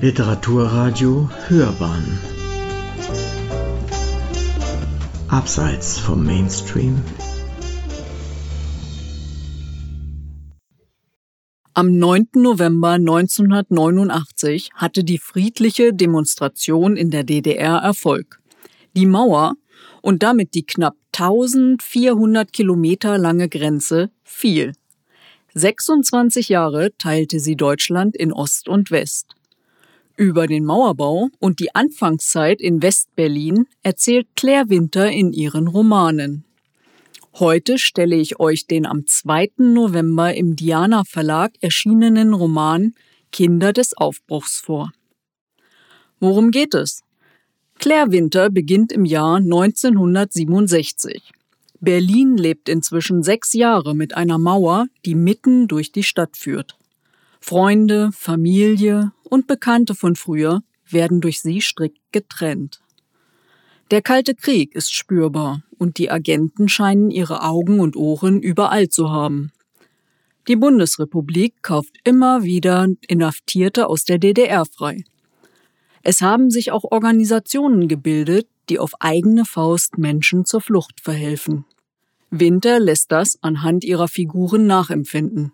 Literaturradio Hörbahn Abseits vom Mainstream Am 9. November 1989 hatte die friedliche Demonstration in der DDR Erfolg. Die Mauer und damit die knapp 1400 Kilometer lange Grenze fiel. 26 Jahre teilte sie Deutschland in Ost und West. Über den Mauerbau und die Anfangszeit in West-Berlin erzählt Claire Winter in ihren Romanen. Heute stelle ich euch den am 2. November im Diana Verlag erschienenen Roman Kinder des Aufbruchs vor. Worum geht es? Claire Winter beginnt im Jahr 1967. Berlin lebt inzwischen sechs Jahre mit einer Mauer, die mitten durch die Stadt führt. Freunde, Familie und Bekannte von früher werden durch sie strikt getrennt. Der Kalte Krieg ist spürbar und die Agenten scheinen ihre Augen und Ohren überall zu haben. Die Bundesrepublik kauft immer wieder Inhaftierte aus der DDR frei. Es haben sich auch Organisationen gebildet, die auf eigene Faust Menschen zur Flucht verhelfen. Winter lässt das anhand ihrer Figuren nachempfinden.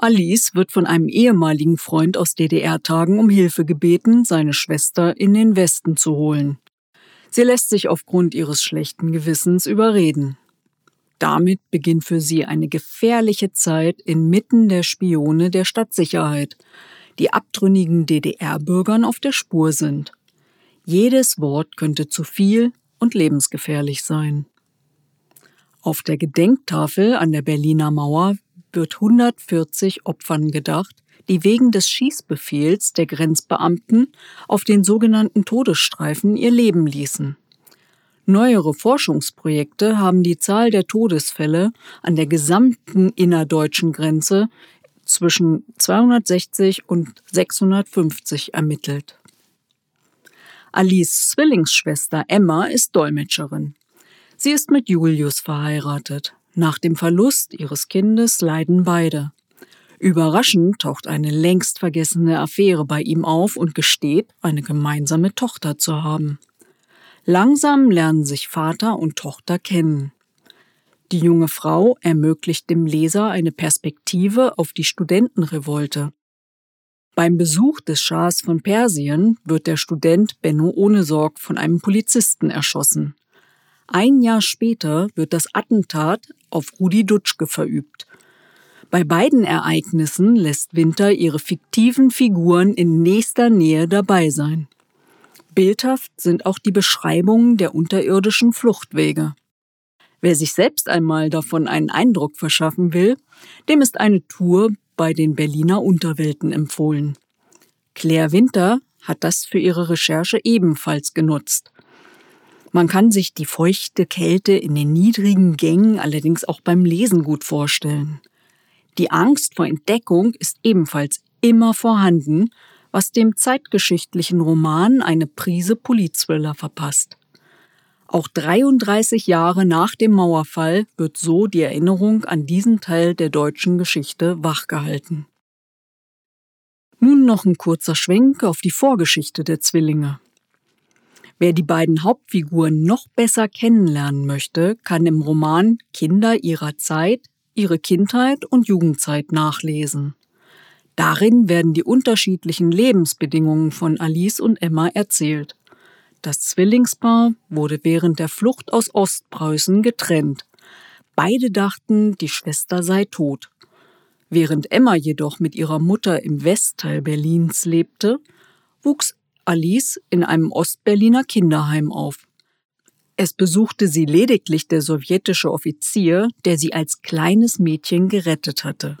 Alice wird von einem ehemaligen Freund aus DDR-Tagen um Hilfe gebeten, seine Schwester in den Westen zu holen. Sie lässt sich aufgrund ihres schlechten Gewissens überreden. Damit beginnt für sie eine gefährliche Zeit inmitten der Spione der Stadtsicherheit, die abtrünnigen DDR-Bürgern auf der Spur sind. Jedes Wort könnte zu viel und lebensgefährlich sein. Auf der Gedenktafel an der Berliner Mauer wird 140 Opfern gedacht, die wegen des Schießbefehls der Grenzbeamten auf den sogenannten Todesstreifen ihr Leben ließen. Neuere Forschungsprojekte haben die Zahl der Todesfälle an der gesamten innerdeutschen Grenze zwischen 260 und 650 ermittelt. Alice Zwillingsschwester Emma ist Dolmetscherin. Sie ist mit Julius verheiratet. Nach dem Verlust ihres Kindes leiden beide. Überraschend taucht eine längst vergessene Affäre bei ihm auf und gesteht, eine gemeinsame Tochter zu haben. Langsam lernen sich Vater und Tochter kennen. Die junge Frau ermöglicht dem Leser eine Perspektive auf die Studentenrevolte. Beim Besuch des Schahs von Persien wird der Student Benno Ohnesorg von einem Polizisten erschossen. Ein Jahr später wird das Attentat auf Rudi Dutschke verübt. Bei beiden Ereignissen lässt Winter ihre fiktiven Figuren in nächster Nähe dabei sein. Bildhaft sind auch die Beschreibungen der unterirdischen Fluchtwege. Wer sich selbst einmal davon einen Eindruck verschaffen will, dem ist eine Tour bei den Berliner Unterwelten empfohlen. Claire Winter hat das für ihre Recherche ebenfalls genutzt. Man kann sich die feuchte Kälte in den niedrigen Gängen allerdings auch beim Lesen gut vorstellen. Die Angst vor Entdeckung ist ebenfalls immer vorhanden, was dem zeitgeschichtlichen Roman eine Prise Polizthriller verpasst. Auch 33 Jahre nach dem Mauerfall wird so die Erinnerung an diesen Teil der deutschen Geschichte wachgehalten. Nun noch ein kurzer Schwenk auf die Vorgeschichte der Zwillinge. Wer die beiden Hauptfiguren noch besser kennenlernen möchte, kann im Roman Kinder ihrer Zeit ihre Kindheit und Jugendzeit nachlesen. Darin werden die unterschiedlichen Lebensbedingungen von Alice und Emma erzählt. Das Zwillingspaar wurde während der Flucht aus Ostpreußen getrennt. Beide dachten, die Schwester sei tot. Während Emma jedoch mit ihrer Mutter im Westteil Berlins lebte, wuchs Alice in einem Ostberliner Kinderheim auf. Es besuchte sie lediglich der sowjetische Offizier, der sie als kleines Mädchen gerettet hatte.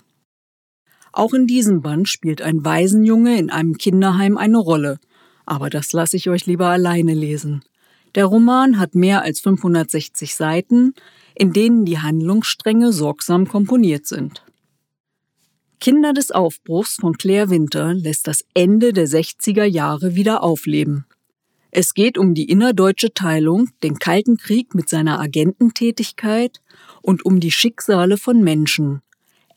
Auch in diesem Band spielt ein Waisenjunge in einem Kinderheim eine Rolle, aber das lasse ich euch lieber alleine lesen. Der Roman hat mehr als 560 Seiten, in denen die Handlungsstränge sorgsam komponiert sind. Kinder des Aufbruchs von Claire Winter lässt das Ende der 60er Jahre wieder aufleben. Es geht um die innerdeutsche Teilung, den Kalten Krieg mit seiner Agententätigkeit und um die Schicksale von Menschen.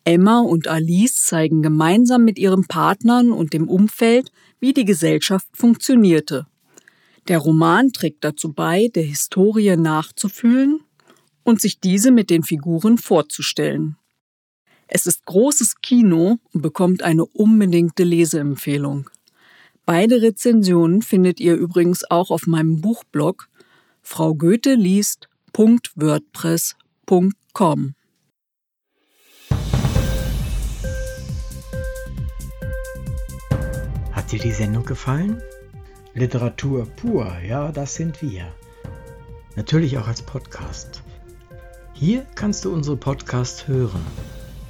Emma und Alice zeigen gemeinsam mit ihren Partnern und dem Umfeld, wie die Gesellschaft funktionierte. Der Roman trägt dazu bei, der Historie nachzufühlen und sich diese mit den Figuren vorzustellen. Es ist großes Kino und bekommt eine unbedingte Leseempfehlung. Beide Rezensionen findet ihr übrigens auch auf meinem Buchblog Frau Goethe liest.wordpress.com. Hat dir die Sendung gefallen? Literatur pur, ja, das sind wir. Natürlich auch als Podcast. Hier kannst du unsere Podcasts hören.